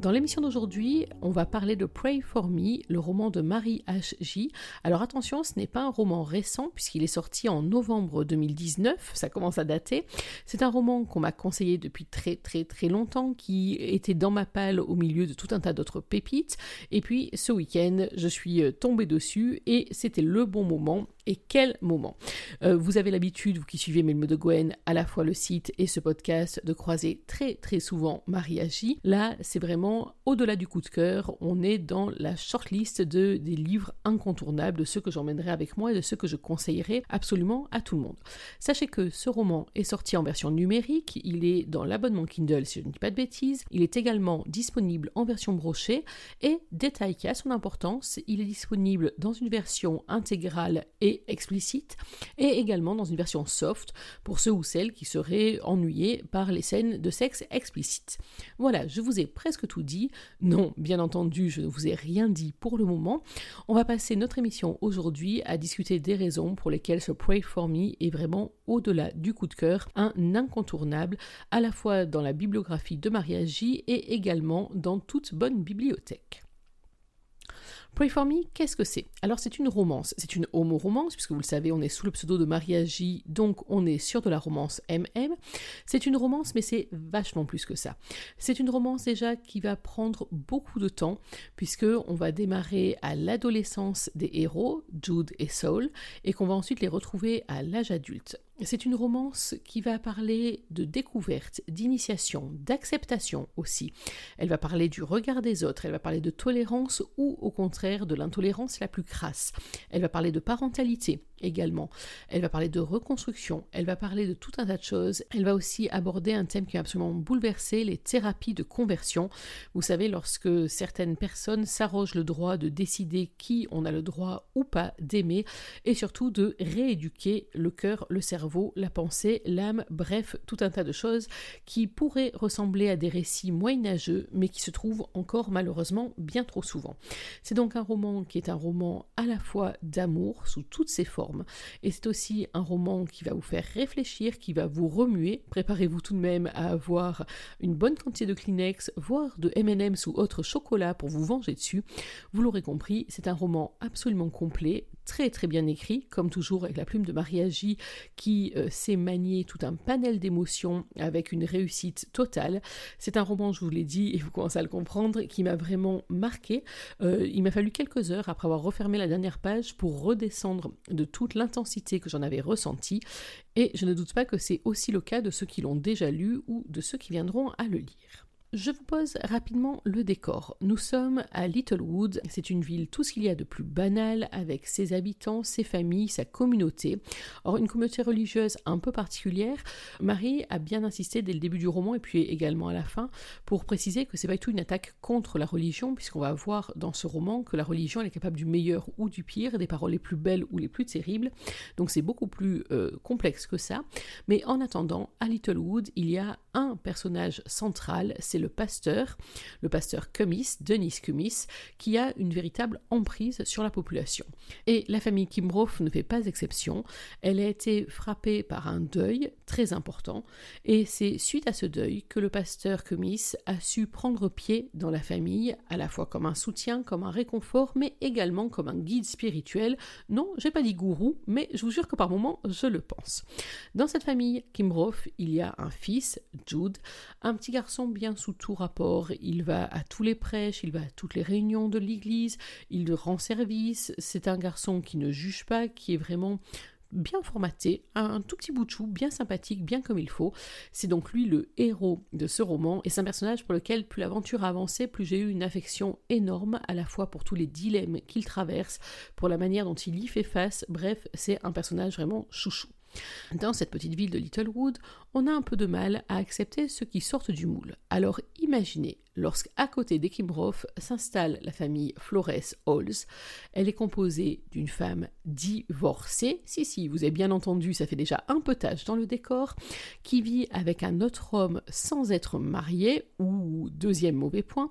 Dans l'émission d'aujourd'hui, on va parler de Pray for Me, le roman de Marie H.J. Alors attention, ce n'est pas un roman récent puisqu'il est sorti en novembre 2019, ça commence à dater. C'est un roman qu'on m'a conseillé depuis très très très longtemps, qui était dans ma palle au milieu de tout un tas d'autres pépites. Et puis ce week-end, je suis tombée dessus et c'était le bon moment et quel moment. Euh, vous avez l'habitude, vous qui suivez Melmo de Gwen, à la fois le site et ce podcast, de croiser très très souvent Marie Agi. Là, c'est vraiment au-delà du coup de cœur, on est dans la shortlist de, des livres incontournables, de ceux que j'emmènerai avec moi et de ceux que je conseillerai absolument à tout le monde. Sachez que ce roman est sorti en version numérique, il est dans l'abonnement Kindle si je ne dis pas de bêtises, il est également disponible en version brochée et, détail qui a son importance, il est disponible dans une version intégrale et explicite, et également dans une version soft pour ceux ou celles qui seraient ennuyés par les scènes de sexe explicites. Voilà, je vous ai presque tout dit. Non, bien entendu, je ne vous ai rien dit pour le moment. On va passer notre émission aujourd'hui à discuter des raisons pour lesquelles ce Pray for Me est vraiment au-delà du coup de cœur, un incontournable à la fois dans la bibliographie de Maria J et également dans toute bonne bibliothèque. Pray for Me, qu'est-ce que c'est? Alors c'est une romance, c'est une homo-romance, puisque vous le savez, on est sous le pseudo de Maria J, donc on est sur de la romance MM. C'est une romance, mais c'est vachement plus que ça. C'est une romance déjà qui va prendre beaucoup de temps, puisque on va démarrer à l'adolescence des héros, Jude et Saul, et qu'on va ensuite les retrouver à l'âge adulte. C'est une romance qui va parler de découverte, d'initiation, d'acceptation aussi. Elle va parler du regard des autres, elle va parler de tolérance ou au contraire de l'intolérance la plus crasse. Elle va parler de parentalité, également. Elle va parler de reconstruction, elle va parler de tout un tas de choses. Elle va aussi aborder un thème qui a absolument bouleversé les thérapies de conversion. Vous savez, lorsque certaines personnes s'arrogent le droit de décider qui on a le droit ou pas d'aimer, et surtout de rééduquer le cœur, le cerveau, la pensée, l'âme, bref, tout un tas de choses qui pourraient ressembler à des récits moyenâgeux, mais qui se trouvent encore malheureusement bien trop souvent. C'est donc un roman qui est un roman à la fois d'amour sous toutes ses formes, et c'est aussi un roman qui va vous faire réfléchir, qui va vous remuer. Préparez-vous tout de même à avoir une bonne quantité de Kleenex, voire de M&M's ou autre chocolat pour vous venger dessus. Vous l'aurez compris, c'est un roman absolument complet, très très bien écrit, comme toujours avec la plume de Maria J qui euh, sait manier tout un panel d'émotions avec une réussite totale. C'est un roman, je vous l'ai dit, et vous commencez à le comprendre, qui m'a vraiment marqué. Euh, il m'a fallu quelques heures après avoir refermé la dernière page pour redescendre de toute l'intensité que j'en avais ressentie, et je ne doute pas que c'est aussi le cas de ceux qui l'ont déjà lu ou de ceux qui viendront à le lire. Je vous pose rapidement le décor. Nous sommes à Littlewood, c'est une ville tout ce qu'il y a de plus banal avec ses habitants, ses familles, sa communauté. Or une communauté religieuse un peu particulière. Marie a bien insisté dès le début du roman et puis également à la fin pour préciser que c'est pas du tout une attaque contre la religion puisqu'on va voir dans ce roman que la religion est capable du meilleur ou du pire, des paroles les plus belles ou les plus terribles. Donc c'est beaucoup plus euh, complexe que ça. Mais en attendant, à Littlewood, il y a un personnage central, c'est le pasteur, le pasteur Cumis, Denis Cumis, qui a une véritable emprise sur la population. Et la famille Kimbrough ne fait pas exception. Elle a été frappée par un deuil très important, et c'est suite à ce deuil que le pasteur Cumis a su prendre pied dans la famille, à la fois comme un soutien, comme un réconfort, mais également comme un guide spirituel. Non, j'ai pas dit gourou, mais je vous jure que par moments, je le pense. Dans cette famille Kimbrough, il y a un fils, Jude, un petit garçon bien sous tout rapport, il va à tous les prêches, il va à toutes les réunions de l'église, il rend service, c'est un garçon qui ne juge pas, qui est vraiment bien formaté, un tout petit bout de chou, bien sympathique, bien comme il faut. C'est donc lui le héros de ce roman, et c'est un personnage pour lequel plus l'aventure a avancé, plus j'ai eu une affection énorme, à la fois pour tous les dilemmes qu'il traverse, pour la manière dont il y fait face, bref, c'est un personnage vraiment chouchou. Dans cette petite ville de Littlewood, on a un peu de mal à accepter ceux qui sortent du moule. Alors imaginez, lorsqu'à côté d'Ekimroth s'installe la famille Flores Halls, elle est composée d'une femme divorcée, si si, vous avez bien entendu, ça fait déjà un peu tâche dans le décor, qui vit avec un autre homme sans être marié, ou deuxième mauvais point,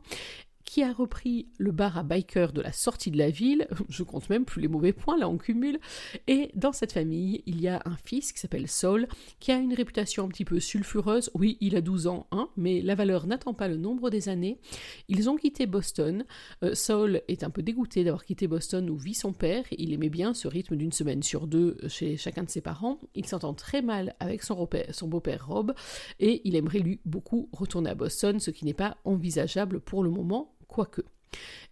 qui a repris le bar à biker de la sortie de la ville, je compte même plus les mauvais points, là on cumule, et dans cette famille, il y a un fils qui s'appelle Saul, qui a une réputation un petit peu sulfureuse, oui, il a 12 ans, hein, mais la valeur n'attend pas le nombre des années. Ils ont quitté Boston, euh, Saul est un peu dégoûté d'avoir quitté Boston où vit son père, il aimait bien ce rythme d'une semaine sur deux chez chacun de ses parents, il s'entend très mal avec son, son beau-père Rob, et il aimerait lui beaucoup retourner à Boston, ce qui n'est pas envisageable pour le moment quoique.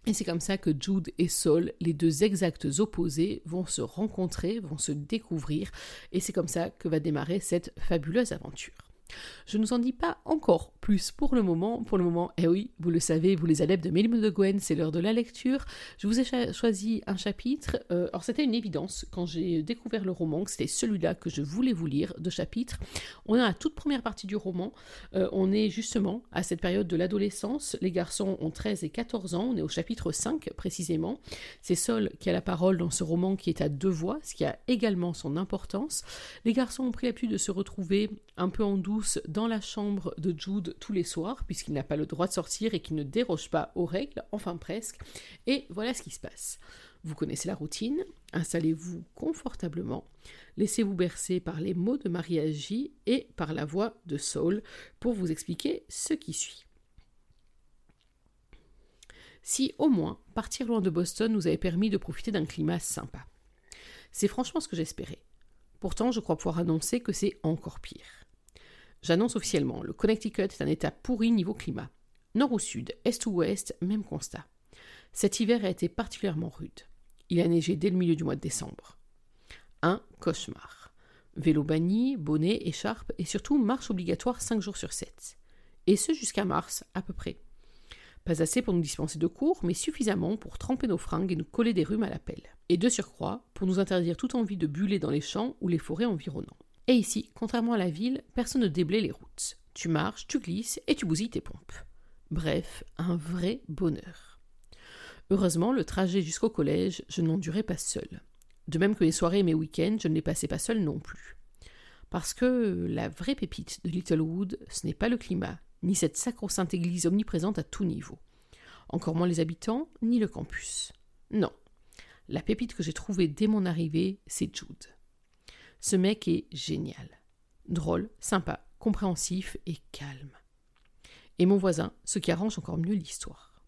Et c'est comme ça que Jude et Saul, les deux exacts opposés, vont se rencontrer, vont se découvrir, et c'est comme ça que va démarrer cette fabuleuse aventure. Je ne vous en dis pas encore plus pour le moment. Pour le moment, eh oui, vous le savez, vous les adeptes de Mélimon de Gwen, c'est l'heure de la lecture. Je vous ai choisi un chapitre. Euh, alors c'était une évidence quand j'ai découvert le roman que c'était celui-là que je voulais vous lire de chapitre. On est à la toute première partie du roman. Euh, on est justement à cette période de l'adolescence. Les garçons ont 13 et 14 ans. On est au chapitre 5 précisément. C'est Sol qui a la parole dans ce roman qui est à deux voix, ce qui a également son importance. Les garçons ont pris l'habitude de se retrouver un peu en dans la chambre de Jude tous les soirs, puisqu'il n'a pas le droit de sortir et qu'il ne déroge pas aux règles, enfin presque. Et voilà ce qui se passe. Vous connaissez la routine, installez-vous confortablement, laissez-vous bercer par les mots de Maria J et par la voix de Saul pour vous expliquer ce qui suit. Si au moins partir loin de Boston nous avait permis de profiter d'un climat sympa. C'est franchement ce que j'espérais. Pourtant, je crois pouvoir annoncer que c'est encore pire. J'annonce officiellement, le Connecticut est un état pourri niveau climat. Nord ou sud, est ou ouest, même constat. Cet hiver a été particulièrement rude. Il a neigé dès le milieu du mois de décembre. Un cauchemar. Vélo banni, bonnet, écharpe et surtout marche obligatoire 5 jours sur 7. Et ce jusqu'à mars, à peu près. Pas assez pour nous dispenser de cours, mais suffisamment pour tremper nos fringues et nous coller des rhumes à la pelle. Et de surcroît, pour nous interdire toute envie de buller dans les champs ou les forêts environnants. Et ici, contrairement à la ville, personne ne déblaye les routes. Tu marches, tu glisses et tu bousilles tes pompes. Bref, un vrai bonheur. Heureusement, le trajet jusqu'au collège, je n'en durais pas seul. De même que les soirées et mes week-ends, je ne les passais pas seul non plus. Parce que la vraie pépite de Littlewood, ce n'est pas le climat, ni cette sacro-sainte église omniprésente à tout niveau. Encore moins les habitants, ni le campus. Non. La pépite que j'ai trouvée dès mon arrivée, c'est Jude. Ce mec est génial. Drôle, sympa, compréhensif et calme. Et mon voisin, ce qui arrange encore mieux l'histoire.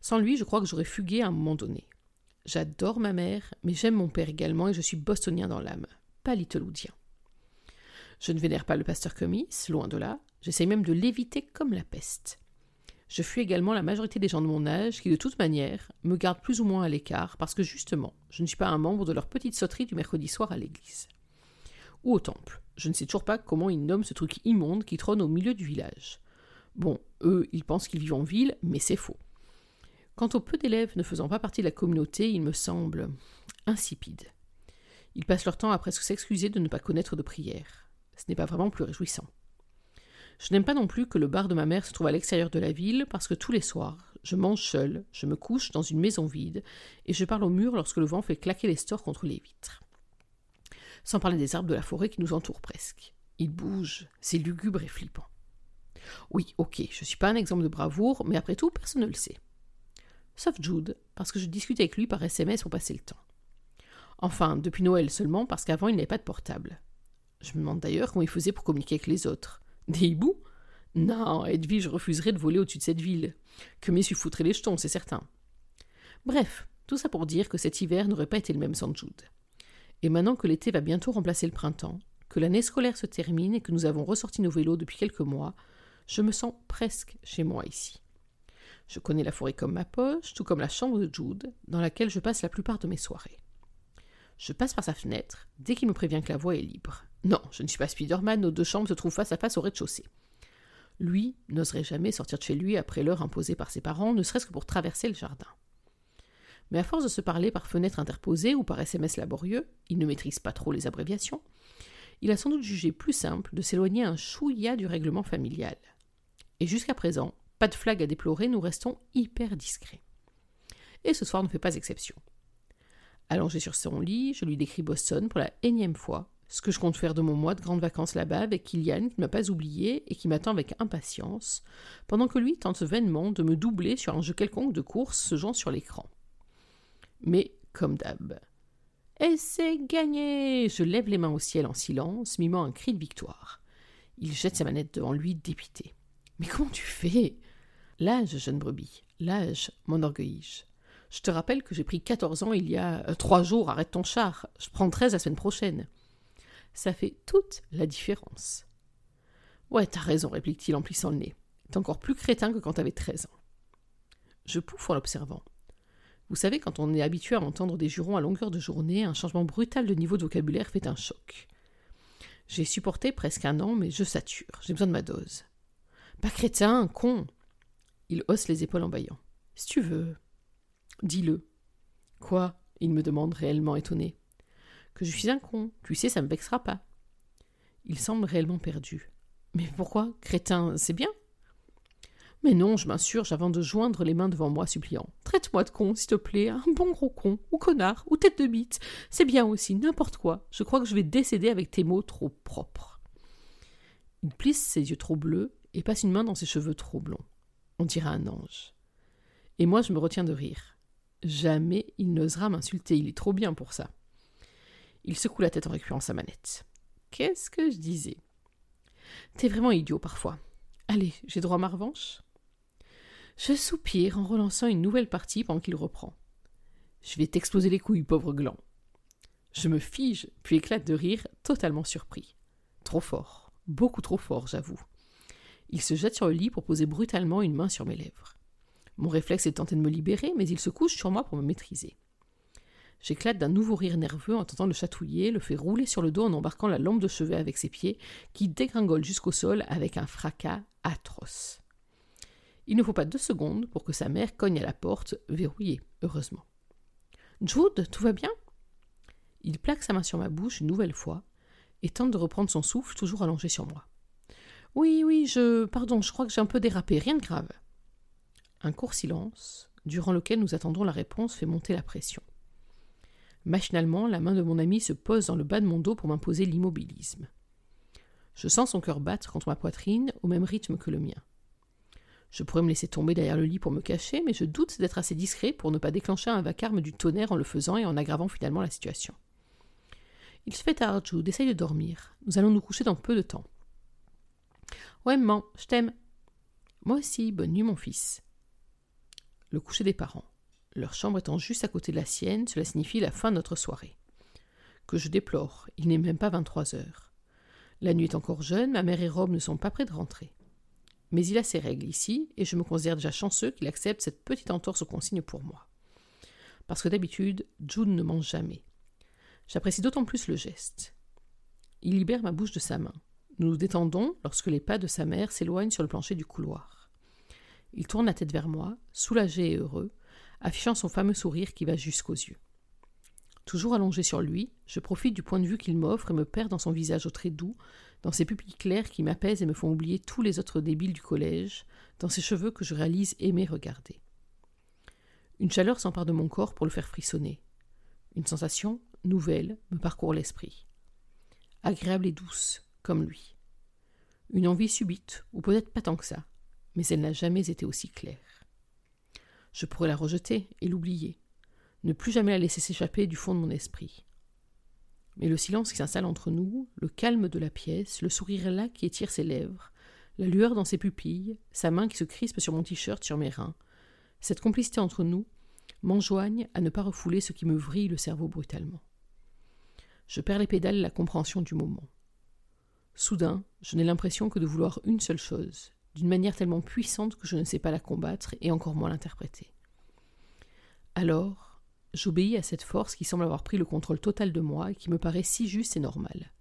Sans lui, je crois que j'aurais fugué à un moment donné. J'adore ma mère, mais j'aime mon père également et je suis bostonien dans l'âme, pas littlewoodien. Je ne vénère pas le pasteur Cummings, loin de là, j'essaye même de l'éviter comme la peste. Je fuis également la majorité des gens de mon âge qui, de toute manière, me gardent plus ou moins à l'écart parce que justement, je ne suis pas un membre de leur petite sauterie du mercredi soir à l'église ou au temple. Je ne sais toujours pas comment ils nomment ce truc immonde qui trône au milieu du village. Bon, eux, ils pensent qu'ils vivent en ville, mais c'est faux. Quant aux peu d'élèves ne faisant pas partie de la communauté, ils me semblent insipides. Ils passent leur temps à presque s'excuser de ne pas connaître de prière. Ce n'est pas vraiment plus réjouissant. Je n'aime pas non plus que le bar de ma mère se trouve à l'extérieur de la ville, parce que tous les soirs, je mange seul, je me couche dans une maison vide, et je parle au mur lorsque le vent fait claquer les stores contre les vitres sans parler des arbres de la forêt qui nous entourent presque. Ils bougent, c'est lugubre et flippant. Oui, ok, je ne suis pas un exemple de bravoure, mais après tout, personne ne le sait. Sauf Jude, parce que je discute avec lui par SMS pour passer le temps. Enfin, depuis Noël seulement, parce qu'avant il n'avait pas de portable. Je me demande d'ailleurs comment il faisait pour communiquer avec les autres. Des hiboux? Non, Edwige refuserait de voler au-dessus de cette ville. Que Messu foutrait les jetons, c'est certain. Bref, tout ça pour dire que cet hiver n'aurait pas été le même sans Jude. Et maintenant que l'été va bientôt remplacer le printemps, que l'année scolaire se termine et que nous avons ressorti nos vélos depuis quelques mois, je me sens presque chez moi ici. Je connais la forêt comme ma poche, tout comme la chambre de Jude, dans laquelle je passe la plupart de mes soirées. Je passe par sa fenêtre dès qu'il me prévient que la voie est libre. Non, je ne suis pas Spider-Man, nos deux chambres se trouvent face à face au rez-de-chaussée. Lui n'oserait jamais sortir de chez lui après l'heure imposée par ses parents, ne serait-ce que pour traverser le jardin mais à force de se parler par fenêtre interposée ou par SMS laborieux, il ne maîtrise pas trop les abréviations, il a sans doute jugé plus simple de s'éloigner un chouïa du règlement familial. Et jusqu'à présent, pas de flag à déplorer, nous restons hyper discrets. Et ce soir ne fait pas exception. Allongé sur son lit, je lui décris Boston pour la énième fois, ce que je compte faire de mon mois de grandes vacances là-bas avec Kylian qui ne m'a pas oublié et qui m'attend avec impatience, pendant que lui tente vainement de me doubler sur un jeu quelconque de course se jouant sur l'écran. Mais, comme d'hab. Et c'est gagné Je lève les mains au ciel en silence, mimant un cri de victoire. Il jette sa manette devant lui, dépité. Mais comment tu fais? L'âge, jeune brebis, l'âge, m'enorgueillis-je. Je te rappelle que j'ai pris quatorze ans il y a euh, trois jours, arrête ton char. Je prends treize la semaine prochaine. Ça fait toute la différence. Ouais, t'as raison, réplique-t-il en plissant le nez. T'es encore plus crétin que quand t'avais treize ans. Je pouffe en l'observant. Vous savez, quand on est habitué à entendre des jurons à longueur de journée, un changement brutal de niveau de vocabulaire fait un choc. J'ai supporté presque un an, mais je sature. J'ai besoin de ma dose. Pas crétin, con. Il hausse les épaules en bâillant. Si tu veux. Dis-le. Quoi? Il me demande réellement étonné. Que je suis un con. Tu sais, ça me vexera pas. Il semble réellement perdu. Mais pourquoi? Crétin, c'est bien mais non, je m'insurge avant de joindre les mains devant moi, suppliant. Traite-moi de con, s'il te plaît, un bon gros con, ou connard, ou tête de bite. C'est bien aussi, n'importe quoi. Je crois que je vais décéder avec tes mots trop propres. Il plisse ses yeux trop bleus et passe une main dans ses cheveux trop blonds. On dirait un ange. Et moi, je me retiens de rire. Jamais il n'osera m'insulter, il est trop bien pour ça. Il secoue la tête en récupérant sa manette. Qu'est-ce que je disais? T'es vraiment idiot parfois. Allez, j'ai droit à ma revanche? Je soupire en relançant une nouvelle partie pendant qu'il reprend. Je vais t'exploser les couilles, pauvre gland. Je me fige, puis éclate de rire, totalement surpris. Trop fort, beaucoup trop fort, j'avoue. Il se jette sur le lit pour poser brutalement une main sur mes lèvres. Mon réflexe est tenté de me libérer, mais il se couche sur moi pour me maîtriser. J'éclate d'un nouveau rire nerveux en tentant le chatouiller, le fait rouler sur le dos en embarquant la lampe de chevet avec ses pieds, qui dégringole jusqu'au sol avec un fracas atroce. Il ne faut pas deux secondes pour que sa mère cogne à la porte, verrouillée, heureusement. Jude, tout va bien? Il plaque sa main sur ma bouche une nouvelle fois et tente de reprendre son souffle, toujours allongé sur moi. Oui, oui, je. Pardon, je crois que j'ai un peu dérapé, rien de grave. Un court silence, durant lequel nous attendons la réponse, fait monter la pression. Machinalement, la main de mon ami se pose dans le bas de mon dos pour m'imposer l'immobilisme. Je sens son cœur battre contre ma poitrine au même rythme que le mien. Je pourrais me laisser tomber derrière le lit pour me cacher, mais je doute d'être assez discret pour ne pas déclencher un vacarme du tonnerre en le faisant et en aggravant finalement la situation. Il se fait tard, Jude, essaye de dormir. Nous allons nous coucher dans peu de temps. Ouais, maman, je t'aime. Moi aussi, bonne nuit, mon fils. Le coucher des parents. Leur chambre étant juste à côté de la sienne, cela signifie la fin de notre soirée. Que je déplore, il n'est même pas vingt-trois heures. La nuit est encore jeune, ma mère et Rob ne sont pas près de rentrer. Mais il a ses règles ici, et je me considère déjà chanceux qu'il accepte cette petite entorse aux consignes pour moi. Parce que d'habitude, Jude ne mange jamais. J'apprécie d'autant plus le geste. Il libère ma bouche de sa main. Nous nous détendons lorsque les pas de sa mère s'éloignent sur le plancher du couloir. Il tourne la tête vers moi, soulagé et heureux, affichant son fameux sourire qui va jusqu'aux yeux. Toujours allongé sur lui, je profite du point de vue qu'il m'offre et me perds dans son visage au trait doux, dans ses pupilles claires qui m'apaisent et me font oublier tous les autres débiles du collège, dans ses cheveux que je réalise aimer regarder. Une chaleur s'empare de mon corps pour le faire frissonner. Une sensation nouvelle me parcourt l'esprit. Agréable et douce, comme lui. Une envie subite, ou peut-être pas tant que ça, mais elle n'a jamais été aussi claire. Je pourrais la rejeter et l'oublier, ne plus jamais la laisser s'échapper du fond de mon esprit. Mais le silence qui s'installe entre nous, le calme de la pièce, le sourire là qui étire ses lèvres, la lueur dans ses pupilles, sa main qui se crispe sur mon t-shirt sur mes reins, cette complicité entre nous m'enjoignent à ne pas refouler ce qui me vrille le cerveau brutalement. Je perds les pédales et la compréhension du moment. Soudain, je n'ai l'impression que de vouloir une seule chose, d'une manière tellement puissante que je ne sais pas la combattre et encore moins l'interpréter. Alors, J'obéis à cette force qui semble avoir pris le contrôle total de moi et qui me paraît si juste et normale.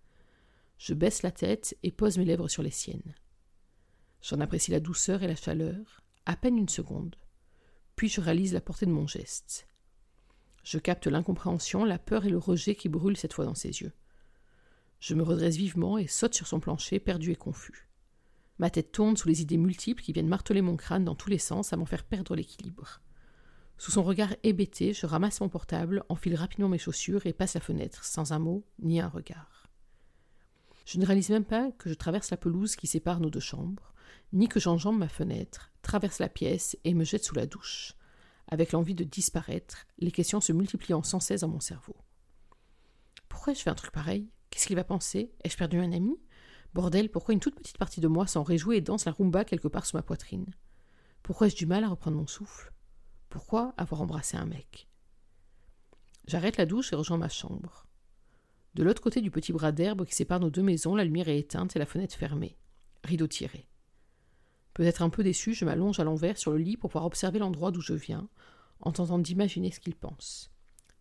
Je baisse la tête et pose mes lèvres sur les siennes. J'en apprécie la douceur et la chaleur, à peine une seconde. Puis je réalise la portée de mon geste. Je capte l'incompréhension, la peur et le rejet qui brûlent cette fois dans ses yeux. Je me redresse vivement et saute sur son plancher, perdu et confus. Ma tête tourne sous les idées multiples qui viennent marteler mon crâne dans tous les sens à m'en faire perdre l'équilibre. Sous son regard hébété, je ramasse mon portable, enfile rapidement mes chaussures et passe la fenêtre, sans un mot ni un regard. Je ne réalise même pas que je traverse la pelouse qui sépare nos deux chambres, ni que j'enjambe ma fenêtre, traverse la pièce et me jette sous la douche. Avec l'envie de disparaître, les questions se multipliant sans cesse dans mon cerveau. Pourquoi je fais un truc pareil? Qu'est-ce qu'il va penser? Ai-je perdu un ami? Bordel, pourquoi une toute petite partie de moi s'en réjouit et danse la rumba quelque part sous ma poitrine? Pourquoi ai-je du mal à reprendre mon souffle? Pourquoi avoir embrassé un mec? J'arrête la douche et rejoins ma chambre. De l'autre côté du petit bras d'herbe qui sépare nos deux maisons, la lumière est éteinte et la fenêtre fermée. Rideau tiré. Peut-être un peu déçu, je m'allonge à l'envers sur le lit pour pouvoir observer l'endroit d'où je viens, en tentant d'imaginer ce qu'il pense.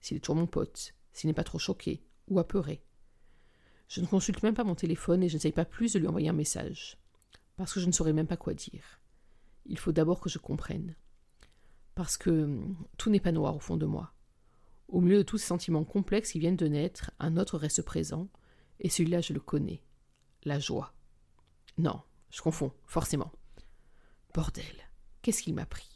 S'il est toujours mon pote, s'il n'est pas trop choqué ou apeuré. Je ne consulte même pas mon téléphone et je n'essaye pas plus de lui envoyer un message, parce que je ne saurais même pas quoi dire. Il faut d'abord que je comprenne. Parce que hum, tout n'est pas noir au fond de moi. Au milieu de tous ces sentiments complexes qui viennent de naître, un autre reste présent, et celui-là je le connais. La joie. Non, je confonds, forcément. Bordel, qu'est-ce qu'il m'a pris?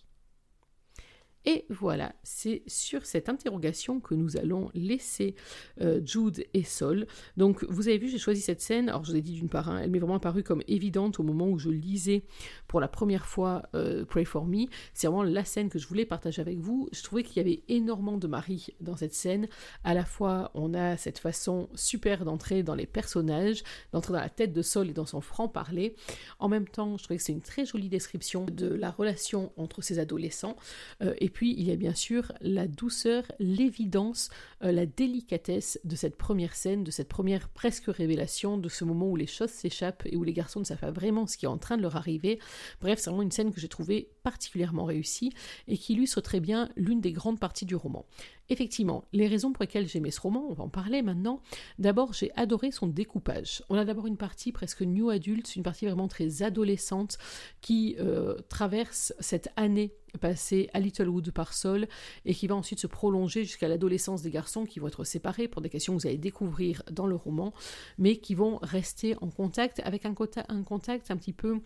Et voilà, c'est sur cette interrogation que nous allons laisser euh, Jude et Sol. Donc, vous avez vu, j'ai choisi cette scène. Alors, je vous ai dit d'une part, hein, elle m'est vraiment apparue comme évidente au moment où je lisais pour la première fois euh, Pray for Me. C'est vraiment la scène que je voulais partager avec vous. Je trouvais qu'il y avait énormément de Marie dans cette scène. À la fois, on a cette façon super d'entrer dans les personnages, d'entrer dans la tête de Sol et dans son franc-parler. En même temps, je trouvais que c'est une très jolie description de la relation entre ces adolescents. Euh, puis, il y a bien sûr la douceur, l'évidence, euh, la délicatesse de cette première scène, de cette première presque révélation, de ce moment où les choses s'échappent et où les garçons ne savent pas vraiment ce qui est en train de leur arriver. Bref, c'est vraiment une scène que j'ai trouvée particulièrement réussie et qui illustre très bien l'une des grandes parties du roman. Effectivement, les raisons pour lesquelles j'aimais ce roman, on va en parler maintenant. D'abord, j'ai adoré son découpage. On a d'abord une partie presque new adulte, une partie vraiment très adolescente qui euh, traverse cette année passée à Littlewood par Sol et qui va ensuite se prolonger jusqu'à l'adolescence des garçons qui vont être séparés pour des questions que vous allez découvrir dans le roman, mais qui vont rester en contact avec un, un contact un petit peu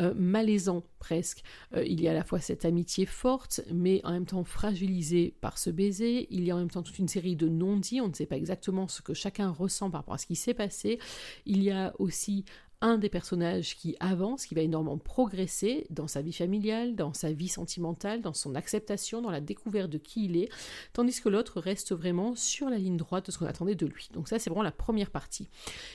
euh, malaisant presque. Euh, il y a à la fois cette amitié forte, mais en même temps fragilisée par ce baiser. Il y a en même temps toute une série de non-dits. On ne sait pas exactement ce que chacun ressent par rapport à ce qui s'est passé. Il y a aussi un des personnages qui avance, qui va énormément progresser dans sa vie familiale, dans sa vie sentimentale, dans son acceptation, dans la découverte de qui il est, tandis que l'autre reste vraiment sur la ligne droite de ce qu'on attendait de lui. Donc ça, c'est vraiment la première partie.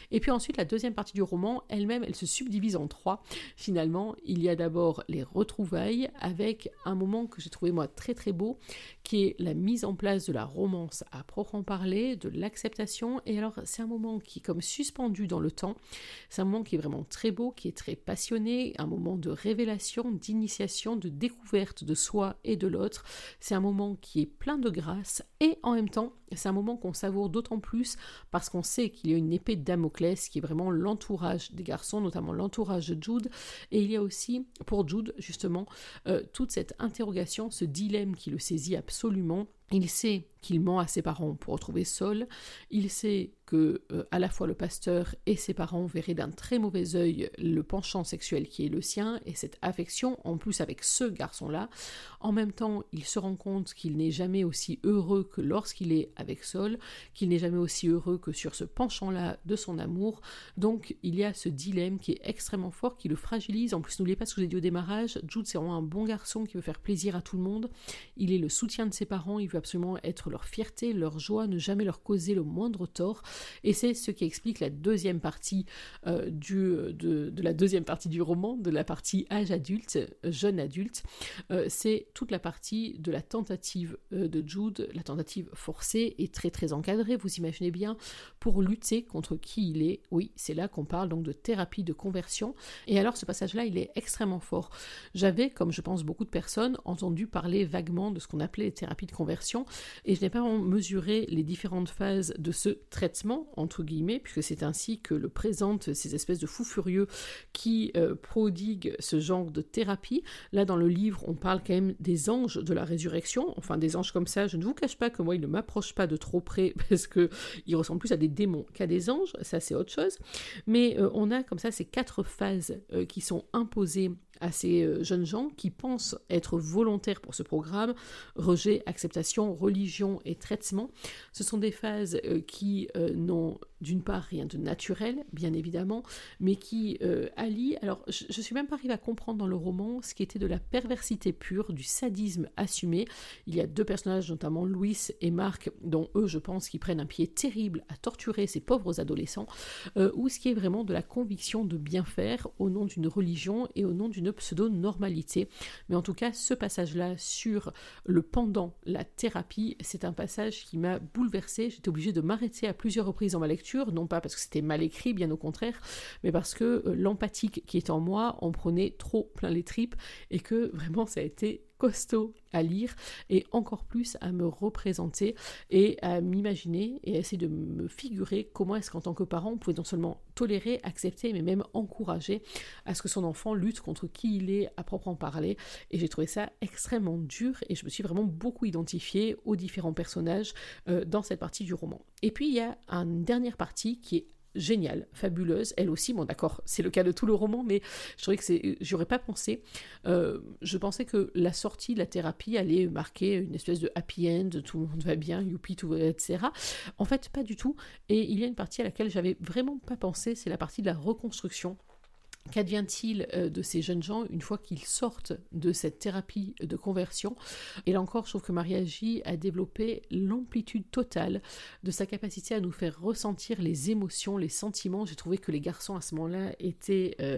Et puis ensuite, la deuxième partie du roman, elle-même, elle se subdivise en trois. Finalement, il y a d'abord les retrouvailles avec un moment que j'ai trouvé moi très très beau, qui est la mise en place de la romance à proprement parler, de l'acceptation. Et alors, c'est un moment qui est comme suspendu dans le temps. C'est un moment qui vraiment très beau, qui est très passionné, un moment de révélation, d'initiation, de découverte de soi et de l'autre. C'est un moment qui est plein de grâce et en même temps, c'est un moment qu'on savoure d'autant plus parce qu'on sait qu'il y a une épée de Damoclès qui est vraiment l'entourage des garçons, notamment l'entourage de Jude. Et il y a aussi, pour Jude, justement, euh, toute cette interrogation, ce dilemme qui le saisit absolument. Il sait qu'il ment à ses parents pour retrouver Saul. Il sait que euh, à la fois le pasteur et ses parents verraient d'un très mauvais œil le penchant sexuel qui est le sien et cette affection en plus avec ce garçon-là. En même temps, il se rend compte qu'il n'est jamais aussi heureux que lorsqu'il est avec Saul, qu'il n'est jamais aussi heureux que sur ce penchant-là de son amour. Donc il y a ce dilemme qui est extrêmement fort, qui le fragilise. En plus, n'oubliez pas ce que j'ai dit au démarrage, Jude c'est vraiment un bon garçon qui veut faire plaisir à tout le monde. Il est le soutien de ses parents, il veut absolument être leur fierté, leur joie, ne jamais leur causer le moindre tort. Et c'est ce qui explique la deuxième partie euh, du, de, la deuxième partie du roman, de la partie âge adulte, jeune adulte. Euh, c'est toute la partie de la tentative euh, de Jude, la tentative forcée et très très encadrée, vous imaginez bien, pour lutter contre qui il est. Oui, c'est là qu'on parle donc de thérapie de conversion. Et alors ce passage-là, il est extrêmement fort. J'avais, comme je pense beaucoup de personnes, entendu parler vaguement de ce qu'on appelait les thérapies de conversion, et je n'ai pas mesuré les différentes phases de ce traitement entre guillemets, puisque c'est ainsi que le présentent ces espèces de fous furieux qui euh, prodiguent ce genre de thérapie. Là, dans le livre, on parle quand même des anges de la résurrection, enfin des anges comme ça. Je ne vous cache pas que moi, ils ne m'approchent pas de trop près parce qu'ils ressemblent plus à des démons qu'à des anges, ça c'est autre chose. Mais euh, on a comme ça ces quatre phases euh, qui sont imposées à ces euh, jeunes gens qui pensent être volontaires pour ce programme, rejet, acceptation, religion et traitement. Ce sont des phases euh, qui euh, n'ont d'une part rien de naturel, bien évidemment, mais qui allient, alors je ne suis même pas arrivée à comprendre dans le roman ce qui était de la perversité pure, du sadisme assumé. Il y a deux personnages, notamment Louis et Marc, dont eux, je pense, qui prennent un pied terrible à torturer ces pauvres adolescents, ou ce qui est vraiment de la conviction de bien faire au nom d'une religion et au nom d'une pseudo-normalité. Mais en tout cas, ce passage-là sur le pendant, la thérapie, c'est un passage qui m'a bouleversée. J'étais obligée de m'arrêter à plusieurs reprises dans ma lecture, non pas parce que c'était mal écrit, bien au contraire, mais parce que euh, l'empathique qui est en moi en prenait trop plein les tripes et que vraiment ça a été costaud à lire et encore plus à me représenter et à m'imaginer et à essayer de me figurer comment est-ce qu'en tant que parent on pouvait non seulement tolérer, accepter mais même encourager à ce que son enfant lutte contre qui il est à proprement parler et j'ai trouvé ça extrêmement dur et je me suis vraiment beaucoup identifiée aux différents personnages euh, dans cette partie du roman. Et puis il y a une dernière partie qui est géniale, fabuleuse, elle aussi, bon d'accord, c'est le cas de tout le roman, mais je trouvais que c'est, j'aurais pas pensé, euh, je pensais que la sortie la thérapie allait marquer une espèce de happy end, tout le monde va bien, youpi, tout, etc. En fait, pas du tout, et il y a une partie à laquelle j'avais vraiment pas pensé, c'est la partie de la reconstruction Qu'advient-il euh, de ces jeunes gens une fois qu'ils sortent de cette thérapie de conversion? Et là encore, je trouve que Maria J a développé l'amplitude totale de sa capacité à nous faire ressentir les émotions, les sentiments. J'ai trouvé que les garçons à ce moment-là étaient euh,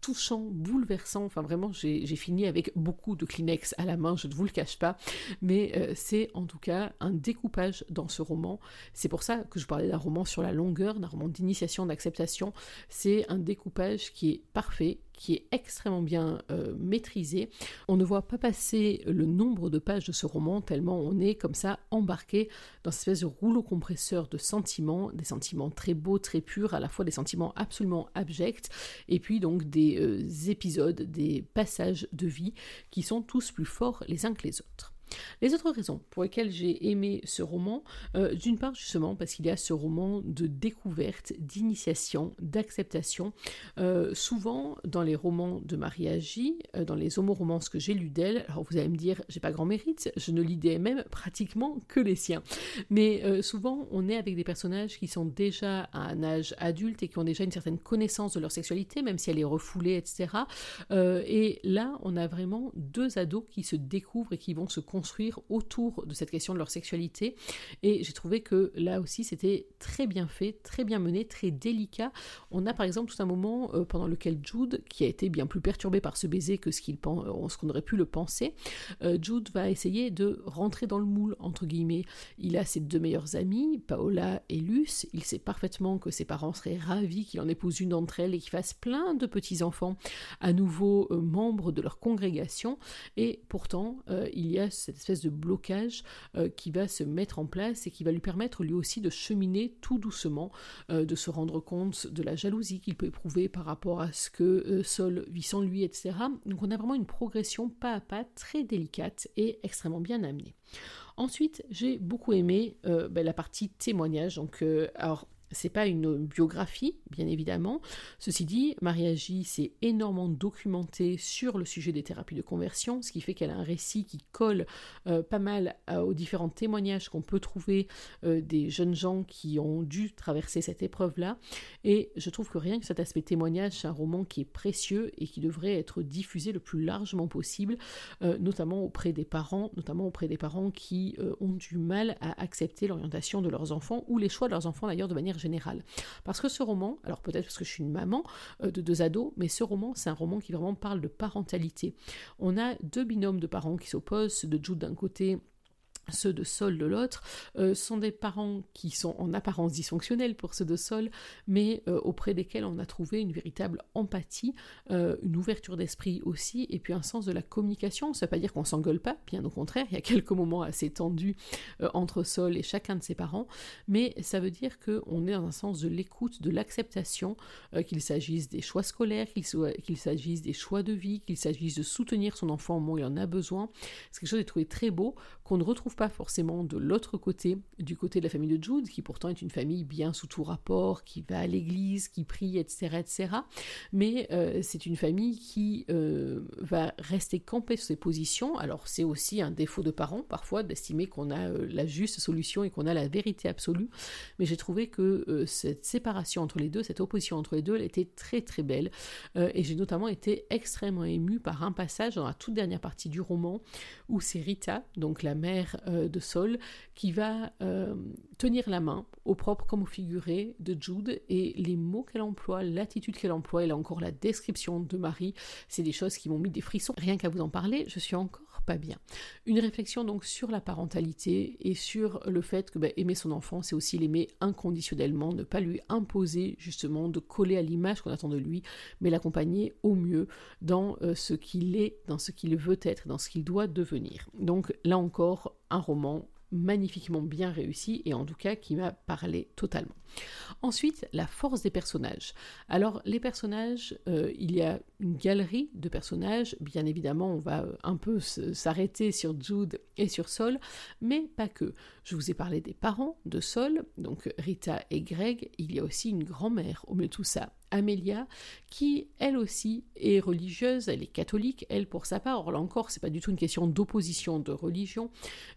touchant, bouleversant. Enfin, vraiment, j'ai fini avec beaucoup de Kleenex à la main, je ne vous le cache pas. Mais euh, c'est en tout cas un découpage dans ce roman. C'est pour ça que je parlais d'un roman sur la longueur, d'un roman d'initiation, d'acceptation. C'est un découpage qui est parfait, qui est extrêmement bien euh, maîtrisé. On ne voit pas passer le nombre de pages de ce roman tellement on est comme ça embarqué dans cette espèce de rouleau compresseur de sentiments, des sentiments très beaux, très purs, à la fois des sentiments absolument abjects, et puis donc des euh, épisodes, des passages de vie qui sont tous plus forts les uns que les autres. Les autres raisons pour lesquelles j'ai aimé ce roman, euh, d'une part justement parce qu'il y a ce roman de découverte, d'initiation, d'acceptation. Euh, souvent dans les romans de Maria J, euh, dans les homoromances que j'ai lues d'elle, alors vous allez me dire, j'ai pas grand mérite, je ne lis des mêmes pratiquement que les siens. Mais souvent on est avec des personnages qui sont déjà à un âge adulte et qui ont déjà une certaine connaissance de leur sexualité, même si elle est refoulée, etc. et là on a vraiment deux ados qui se découvrent et qui vont se construire autour de cette question de leur sexualité. Et j'ai trouvé que là aussi, c'était très bien fait, très bien mené, très délicat. On a par exemple tout un moment euh, pendant lequel Jude, qui a été bien plus perturbé par ce baiser que ce euh, qu'on aurait pu le penser, euh, Jude va essayer de rentrer dans le moule, entre guillemets. Il a ses deux meilleures amies, Paola et Luce. Il sait parfaitement que ses parents seraient ravis qu'il en épouse une d'entre elles et qu'il fasse plein de petits-enfants à nouveau membres de leur congrégation. Et pourtant, il y a cette espèce de blocage euh, qui va se mettre en place et qui va lui permettre lui aussi de cheminer tout doucement, euh, de se rendre compte de la jalousie qu'il peut éprouver par rapport à ce que euh, Sol vit sans lui, etc. Donc on a vraiment une progression pas à pas très délicate et extrêmement bien amenée. Ensuite, j'ai beaucoup aimé ben, la partie témoignage. Donc, c'est pas une biographie, bien évidemment. Ceci dit, Maria J s'est énormément documentée sur le sujet des thérapies de conversion, ce qui fait qu'elle a un récit qui colle euh, pas mal euh, aux différents témoignages qu'on peut trouver euh, des jeunes gens qui ont dû traverser cette épreuve-là. Et je trouve que rien que cet aspect témoignage, c'est un roman qui est précieux et qui devrait être diffusé le plus largement possible, notamment auprès des parents, notamment auprès des parents qui ont du mal à accepter l'orientation de leurs enfants ou les choix de leurs enfants d'ailleurs de manière générale. Parce que ce roman, alors peut-être parce que je suis une maman euh, de deux ados, mais ce roman, c'est un roman qui vraiment parle de parentalité. On a deux binômes de parents qui s'opposent, de Jude d'un côté ceux de Sol de l'autre, euh, sont des parents qui sont en apparence dysfonctionnels pour ceux de Sol, mais euh, auprès desquels on a trouvé une véritable empathie, euh, une ouverture d'esprit aussi, et puis un sens de la communication. Ça ne veut pas dire qu'on s'engueule pas, bien au contraire, il y a quelques moments assez tendus entre Sol et chacun de ses parents, mais ça veut dire qu'on est dans un sens de l'écoute, de l'acceptation, qu'il s'agisse des choix scolaires, qu'il s'agisse des choix de vie, qu'il s'agisse de soutenir son enfant au moment où il en a besoin. C'est quelque chose que j'ai très beau, qu'on ne retrouve pas forcément de l'autre côté, du côté de la famille de Jude, qui pourtant est une famille bien sous tout rapport, qui va à l'église, qui prie, etc., etc. Mais euh, c'est une famille qui euh, va rester campée sur ses positions. Alors c'est aussi un défaut de parents parfois d'estimer qu'on a euh, la juste solution et qu'on a la vérité absolue. Mais j'ai trouvé que cette séparation entre les deux, cette opposition entre les deux, elle était très très belle. et j'ai notamment été extrêmement émue par un passage dans la toute dernière partie du roman où c'est Rita, donc la mère de Sol, qui va euh, tenir la main, au propre comme au figuré, de Jude, et les mots qu'elle emploie, l'attitude qu'elle emploie, et là encore la description de Marie, c'est des choses qui m'ont mis des frissons. Rien qu'à vous en parler, je suis encore bien. Une réflexion donc sur la parentalité et sur le fait que bah, aimer son enfant, c'est aussi l'aimer inconditionnellement, ne pas lui imposer justement de coller à l'image qu'on attend de lui, mais l'accompagner au mieux dans euh, ce qu'il est, dans ce qu'il veut être, dans ce qu'il doit devenir. Donc là encore, un roman magnifiquement bien réussi et en tout cas qui m'a parlé totalement. Ensuite, la force des personnages. Alors les personnages, euh, il y a une galerie de personnages, bien évidemment on va un peu s'arrêter sur Jude et sur Sol, mais pas que. Je vous ai parlé des parents de Sol, donc Rita et Greg, il y a aussi une grand-mère au milieu de tout ça, Amélia, qui elle aussi est religieuse, elle est catholique, elle pour sa part. Alors là encore, c'est pas du tout une question d'opposition de religion,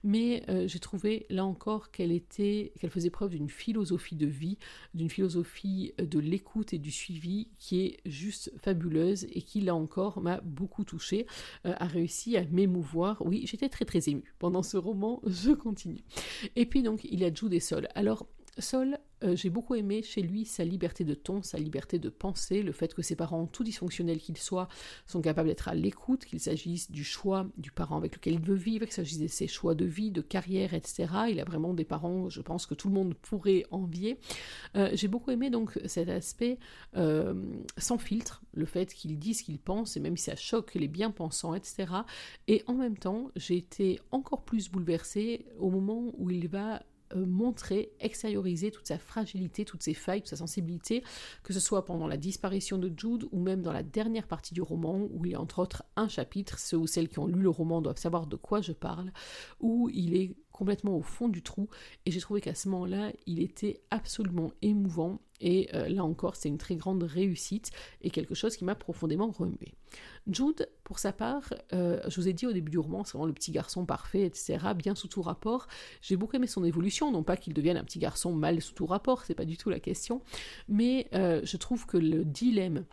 mais euh, j'ai trouvé là encore qu'elle était, qu'elle faisait preuve d'une philosophie de vie, d'une philosophie de l'écoute et du suivi qui est juste fabuleuse et qui là encore m'a beaucoup touchée, euh, a réussi à m'émouvoir. Oui, j'étais très très émue pendant ce roman. Je continue. Et puis donc il y a Jude et Sol. Alors Sol, euh, j'ai beaucoup aimé chez lui sa liberté de ton, sa liberté de penser, le fait que ses parents, tout dysfonctionnels qu'ils soient, sont capables d'être à l'écoute, qu'il s'agisse du choix du parent avec lequel il veut vivre, qu'il s'agisse de ses choix de vie, de carrière, etc. Il a vraiment des parents, je pense que tout le monde pourrait envier. Euh, j'ai beaucoup aimé donc cet aspect euh, sans filtre, le fait qu'il dise ce qu'il pense, et même si ça choque les bien-pensants, etc. Et en même temps, j'ai été encore plus bouleversée au moment où il va euh, montrer, extérioriser toute sa fragilité, toutes ses failles, toute sa sensibilité, que ce soit pendant la disparition de Jude ou même dans la dernière partie du roman, où il y a entre autres un chapitre, ceux ou celles qui ont lu le roman doivent savoir de quoi je parle, où il est complètement au fond du trou, et j'ai trouvé qu'à ce moment-là, il était absolument émouvant, et euh, là encore, c'est une très grande réussite, et quelque chose qui m'a profondément remué. Jude, pour sa part, euh, je vous ai dit au début du roman, c'est vraiment le petit garçon parfait, etc., bien sous tout rapport. J'ai beaucoup aimé son évolution, non pas qu'il devienne un petit garçon mal sous tout rapport, c'est pas du tout la question, mais euh, je trouve que le dilemme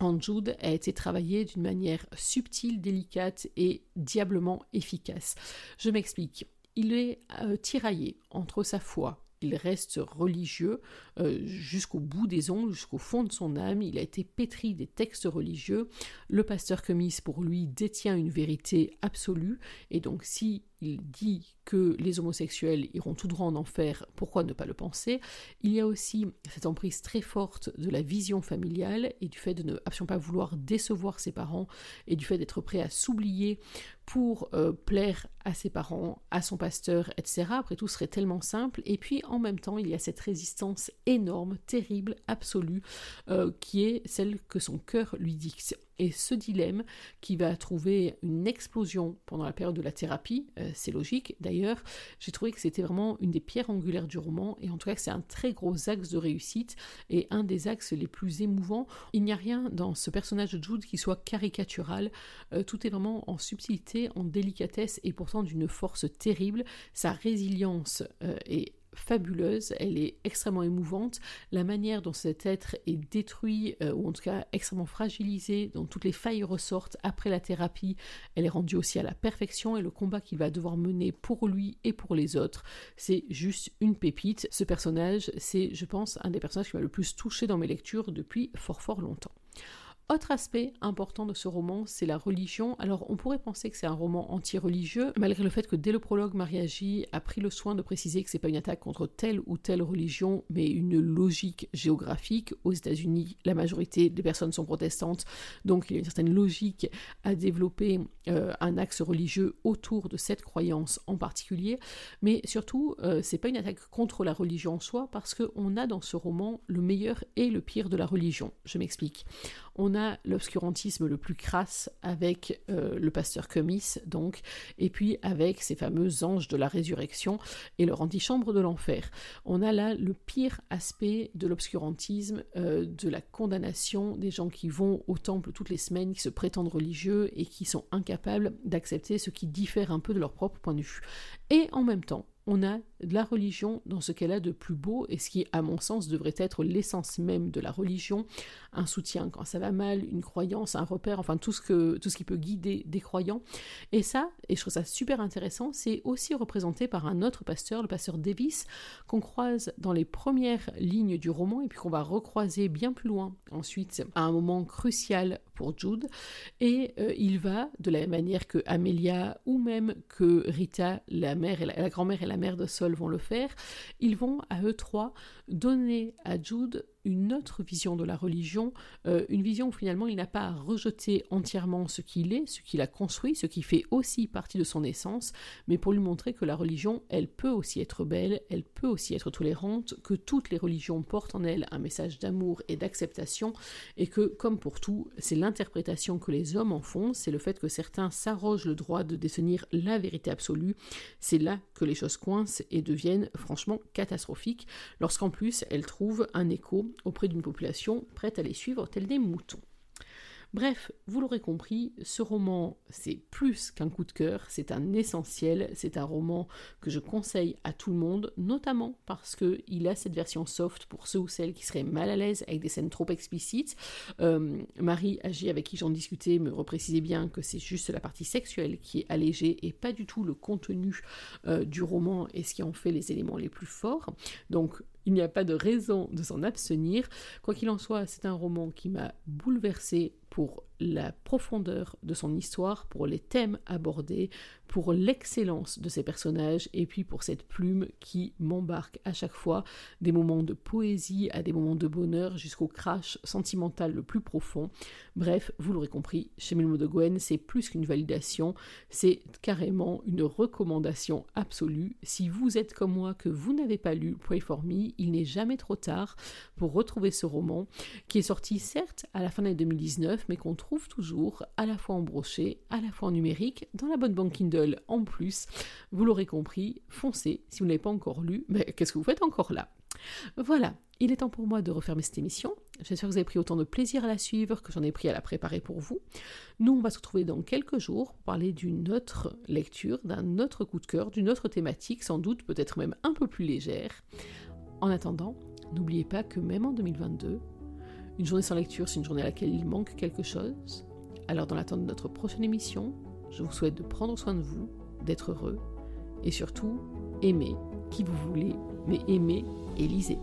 en Jude a été travaillé d'une manière subtile, délicate et diablement efficace. Je m'explique il est euh, tiraillé entre sa foi, il reste religieux euh, jusqu'au bout des ongles, jusqu'au fond de son âme. Il a été pétri des textes religieux. Le pasteur Cummings, pour lui, détient une vérité absolue. Et donc, si il dit que les homosexuels iront tout droit en enfer, pourquoi ne pas le penser? Il y a aussi cette emprise très forte de la vision familiale et du fait de ne absolument pas vouloir décevoir ses parents et du fait d'être prêt à s'oublier pour euh, plaire à ses parents, à son pasteur, etc. Après tout, ce serait tellement simple. Et puis, en même temps, il y a cette résistance énorme, terrible, absolue, euh, qui est celle que son cœur lui dicte. Et ce dilemme qui va trouver une explosion pendant la période de la thérapie, euh, c'est logique d'ailleurs, j'ai trouvé que c'était vraiment une des pierres angulaires du roman, et en tout cas c'est un très gros axe de réussite, et un des axes les plus émouvants. Il n'y a rien dans ce personnage de Jude qui soit caricatural, euh, tout est vraiment en subtilité, en délicatesse, et pourtant d'une force terrible. Sa résilience euh, est fabuleuse, elle est extrêmement émouvante. La manière dont cet être est détruit, euh, ou en tout cas extrêmement fragilisé, dont toutes les failles ressortent après la thérapie, elle est rendue aussi à la perfection et le combat qu'il va devoir mener pour lui et pour les autres, c'est juste une pépite. Ce personnage, c'est, je pense, un des personnages qui m'a le plus touché dans mes lectures depuis fort fort longtemps. Autre aspect important de ce roman, c'est la religion. Alors on pourrait penser que c'est un roman anti-religieux, malgré le fait que dès le prologue, Mariagi a pris le soin de préciser que c'est pas une attaque contre telle ou telle religion, mais une logique géographique. Aux États-Unis, la majorité des personnes sont protestantes, donc il y a une certaine logique à développer euh, un axe religieux autour de cette croyance en particulier. Mais surtout, euh, c'est pas une attaque contre la religion en soi, parce qu'on a dans ce roman le meilleur et le pire de la religion. Je m'explique on a l'obscurantisme le plus crasse avec euh, le pasteur Comis, donc, et puis avec ces fameux anges de la résurrection et leur antichambre de l'enfer. On a là le pire aspect de l'obscurantisme, euh, de la condamnation des gens qui vont au temple toutes les semaines, qui se prétendent religieux et qui sont incapables d'accepter ce qui diffère un peu de leur propre point de vue. Et en même temps, on a de la religion dans ce qu'elle a de plus beau et ce qui, à mon sens, devrait être l'essence même de la religion, un soutien quand ça va mal, une croyance, un repère, enfin tout ce, que, tout ce qui peut guider des croyants. Et ça, et je trouve ça super intéressant, c'est aussi représenté par un autre pasteur, le pasteur Davis, qu'on croise dans les premières lignes du roman et puis qu'on va recroiser bien plus loin ensuite à un moment crucial pour Jude. Et euh, il va, de la même manière que Amelia ou même que Rita, la mère et la grand-mère et la mère de Sol vont le faire, ils vont à eux trois donner à Jude une autre vision de la religion, euh, une vision où finalement il n'a pas à rejeter entièrement ce qu'il est, ce qu'il a construit, ce qui fait aussi partie de son essence, mais pour lui montrer que la religion, elle peut aussi être belle, elle peut aussi être tolérante, que toutes les religions portent en elles un message d'amour et d'acceptation, et que, comme pour tout, c'est l'interprétation que les hommes en font, c'est le fait que certains s'arrogent le droit de détenir la vérité absolue, c'est là que les choses coincent et deviennent franchement catastrophiques, lorsqu'en plus elles trouvent un écho auprès d'une population prête à les suivre tels des moutons. Bref, vous l'aurez compris, ce roman, c'est plus qu'un coup de cœur, c'est un essentiel, c'est un roman que je conseille à tout le monde, notamment parce qu'il a cette version soft pour ceux ou celles qui seraient mal à l'aise avec des scènes trop explicites. Euh, Marie Agi, avec qui j'en discutais, me reprécisait bien que c'est juste la partie sexuelle qui est allégée et pas du tout le contenu euh, du roman et ce qui en fait les éléments les plus forts. Donc il n'y a pas de raison de s'en abstenir. Quoi qu'il en soit, c'est un roman qui m'a bouleversé pour la profondeur de son histoire, pour les thèmes abordés, pour l'excellence de ses personnages et puis pour cette plume qui m'embarque à chaque fois des moments de poésie à des moments de bonheur jusqu'au crash sentimental le plus profond. Bref, vous l'aurez compris, chez Melmo de Gwen, c'est plus qu'une validation, c'est carrément une recommandation absolue. Si vous êtes comme moi que vous n'avez pas lu Pray for Me, il n'est jamais trop tard pour retrouver ce roman qui est sorti certes à la fin de l'année 2019 mais qu'on toujours à la fois en brochet, à la fois en numérique, dans la bonne banque Kindle en plus. Vous l'aurez compris, foncez si vous n'avez pas encore lu, mais qu'est-ce que vous faites encore là? Voilà, il est temps pour moi de refermer cette émission. J'espère que vous avez pris autant de plaisir à la suivre que j'en ai pris à la préparer pour vous. Nous, on va se retrouver dans quelques jours pour parler d'une autre lecture, d'un autre coup de cœur, d'une autre thématique, sans doute peut-être même un peu plus légère. En attendant, n'oubliez pas que même en 2022, une journée sans lecture, c'est une journée à laquelle il manque quelque chose. Alors dans l'attente de notre prochaine émission, je vous souhaite de prendre soin de vous, d'être heureux, et surtout, aimer qui vous voulez, mais aimer et lisez.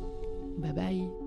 Bye bye